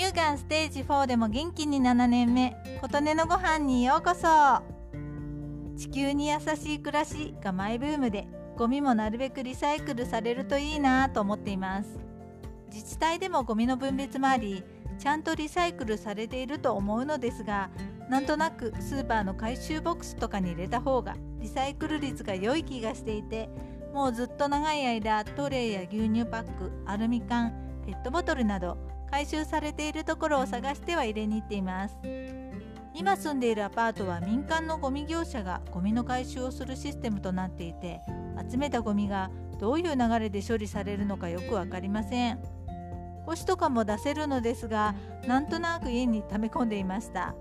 乳がんステージ4でも元気に7年目。琴音のご飯にようこそ。地球に優しい暮らしがマイブームでゴミもなるべくリサイクルされるといいなと思っています。自治体でもゴミの分別もありちゃんとリサイクルされていると思うのですがなんとなくスーパーの回収ボックスとかに入れた方がリサイクル率が良い気がしていてもうずっと長い間トレイや牛乳パックアルミ缶ペットボトルなど回収されているところを探しては入れに行っています。今住んでいるアパートは民間のゴミ業者がゴミの回収をするシステムとなっていて集めたゴミがどういう流れで処理されるのかよく分かりません。星とかも出せるのですがなんとなく家に溜め込んでいました。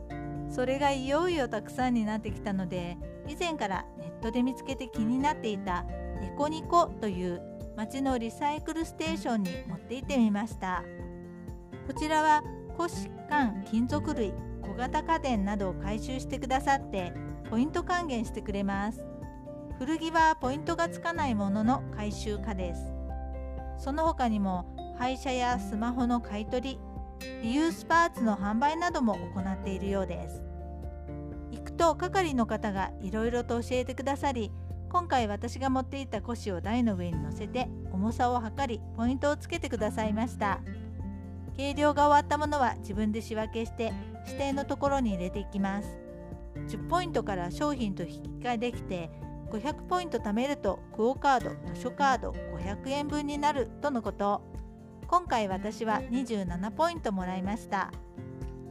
それがいよいよたくさんになってきたので以前からネットで見つけて気になっていたエコニコという町のリサイクルステーションに持って行ってみました。こちらは古紙缶金属類小型家電などを回収してくださってポイント還元してくれます。古着はポイントがつかないものの回収可です。その他にも廃車やスマホの買い取りリユースパーツの販売なども行っているようです。行くと係の方がいろいろと教えてくださり今回私が持っていた古紙を台の上に乗せて重さを測りポイントをつけてくださいました。計量が終わったものは自分で仕分けして指定のところに入れていきます。10ポイントから商品と引き換えできて500ポイント貯めるとクオ・カード図書カード500円分になるとのこと。今回私は27ポイントもらいました。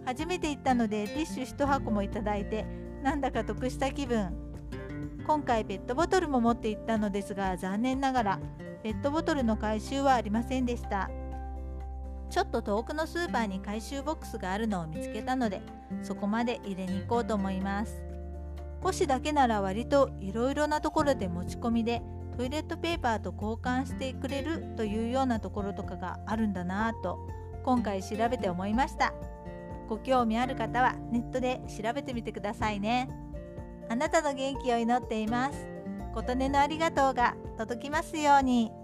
初めて行ったのでティッシュ1箱もいただいてなんだか得した気分。今回ペットボトルも持って行ったのですが残念ながらペットボトルの回収はありませんでした。ちょっと遠くのスーパーに回収ボックスがあるのを見つけたのでそこまで入れに行こうと思います。古紙だけなら割といろいろなところで持ち込みでトイレットペーパーと交換してくれるというようなところとかがあるんだなぁと今回調べて思いました。ご興味ある方はネットで調べてみてくださいね。あなたの元気を祈っています。琴音のありがとうが届きますように。